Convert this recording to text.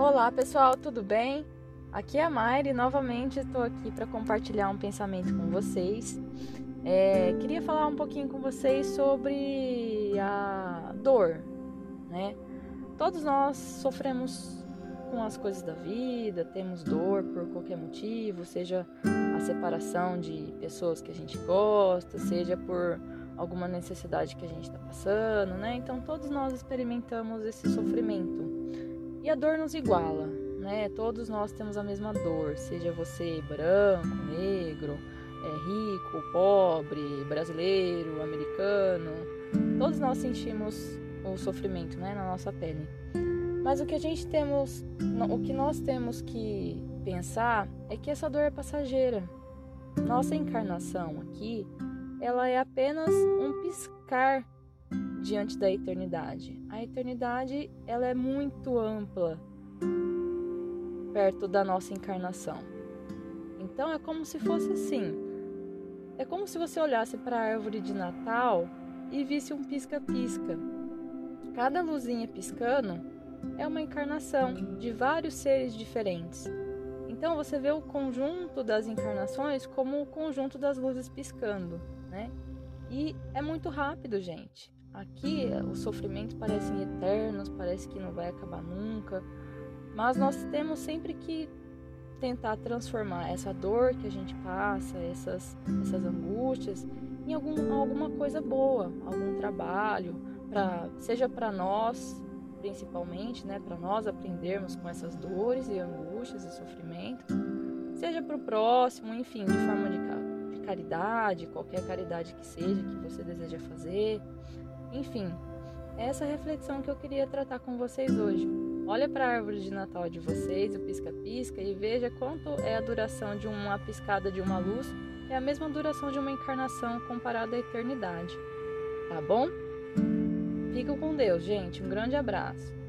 Olá pessoal, tudo bem? Aqui é a Mayra e novamente estou aqui para compartilhar um pensamento com vocês. É, queria falar um pouquinho com vocês sobre a dor, né? Todos nós sofremos com as coisas da vida, temos dor por qualquer motivo, seja a separação de pessoas que a gente gosta, seja por alguma necessidade que a gente está passando, né? Então todos nós experimentamos esse sofrimento. E a dor nos iguala, né? Todos nós temos a mesma dor, seja você branco, negro, é, rico, pobre, brasileiro, americano. Todos nós sentimos o sofrimento, né, na nossa pele. Mas o que a gente temos, o que nós temos que pensar é que essa dor é passageira. Nossa encarnação aqui, ela é apenas um piscar diante da eternidade. A eternidade ela é muito ampla perto da nossa encarnação. Então é como se fosse assim. É como se você olhasse para a árvore de Natal e visse um pisca-pisca. Cada luzinha piscando é uma encarnação de vários seres diferentes. Então você vê o conjunto das encarnações como o conjunto das luzes piscando, né? E é muito rápido, gente. Aqui os sofrimentos parecem eternos, parece que não vai acabar nunca, mas nós temos sempre que tentar transformar essa dor que a gente passa, essas, essas angústias, em algum, alguma coisa boa, algum trabalho, pra, seja para nós, principalmente, né, para nós aprendermos com essas dores e angústias e sofrimento, seja para o próximo, enfim, de forma de, de caridade, qualquer caridade que seja que você deseja fazer, enfim, é essa reflexão que eu queria tratar com vocês hoje. Olha para a árvore de Natal de vocês, o pisca-pisca, e veja quanto é a duração de uma piscada de uma luz, é a mesma duração de uma encarnação comparada à eternidade. Tá bom? Fico com Deus, gente. Um grande abraço.